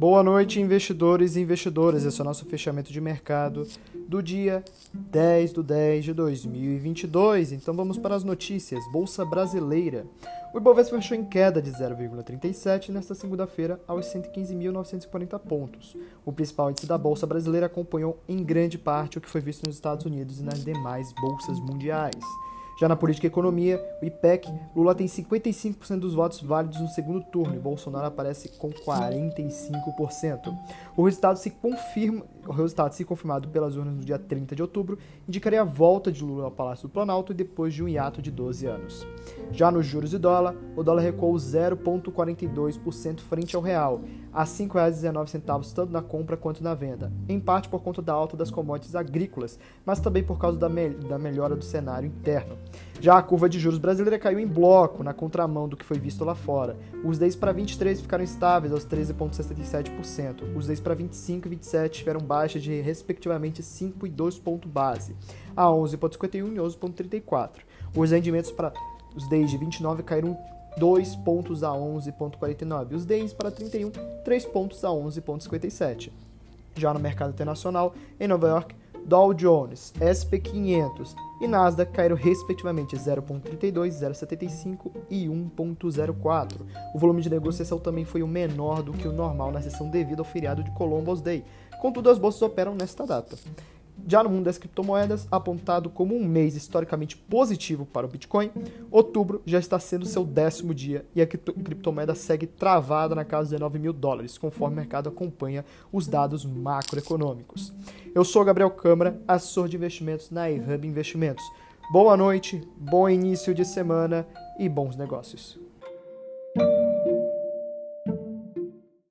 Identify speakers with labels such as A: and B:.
A: Boa noite, investidores e investidoras. Esse é o nosso fechamento de mercado do dia 10 de 10 de 2022. Então vamos para as notícias. Bolsa Brasileira. O Ibovespa fechou em queda de 0,37 nesta segunda-feira aos 115.940 pontos. O principal índice da Bolsa Brasileira acompanhou em grande parte o que foi visto nos Estados Unidos e nas demais bolsas mundiais. Já na política e economia, o IPEC, Lula tem 55% dos votos válidos no segundo turno e Bolsonaro aparece com 45%. O resultado se confirma, o resultado se confirmado pelas urnas no dia 30 de outubro, indicaria a volta de Lula ao Palácio do Planalto depois de um hiato de 12 anos. Já nos juros de dólar, o dólar recuou 0,42% frente ao real, a R$ 5,19 tanto na compra quanto na venda, em parte por conta da alta das commodities agrícolas, mas também por causa da, me da melhora do cenário interno. Já a curva de juros brasileira caiu em bloco, na contramão do que foi visto lá fora. Os 10 para 23 ficaram estáveis aos 13,67%. Os 10 para 25 e 27 tiveram baixa de respectivamente 5 e 2 pontos base, a 11,51 e 11,34. Os rendimentos para os 10 de 29 caíram 2 pontos a 11,49. Os 10 para 31, 3 pontos a 11,57. Já no mercado internacional, em Nova York, Dow Jones, SP500 e Nasdaq caíram respectivamente 0,32, 0,75 e 1,04. O volume de negociação também foi o menor do que o normal na sessão devido ao feriado de Columbus Day. Contudo, as bolsas operam nesta data. Já no mundo das criptomoedas, apontado como um mês historicamente positivo para o Bitcoin, outubro já está sendo seu décimo dia e a criptomoeda segue travada na casa de 19 mil dólares, conforme o mercado acompanha os dados macroeconômicos. Eu sou Gabriel Câmara, assessor de investimentos na eHub Investimentos. Boa noite, bom início de semana e bons negócios.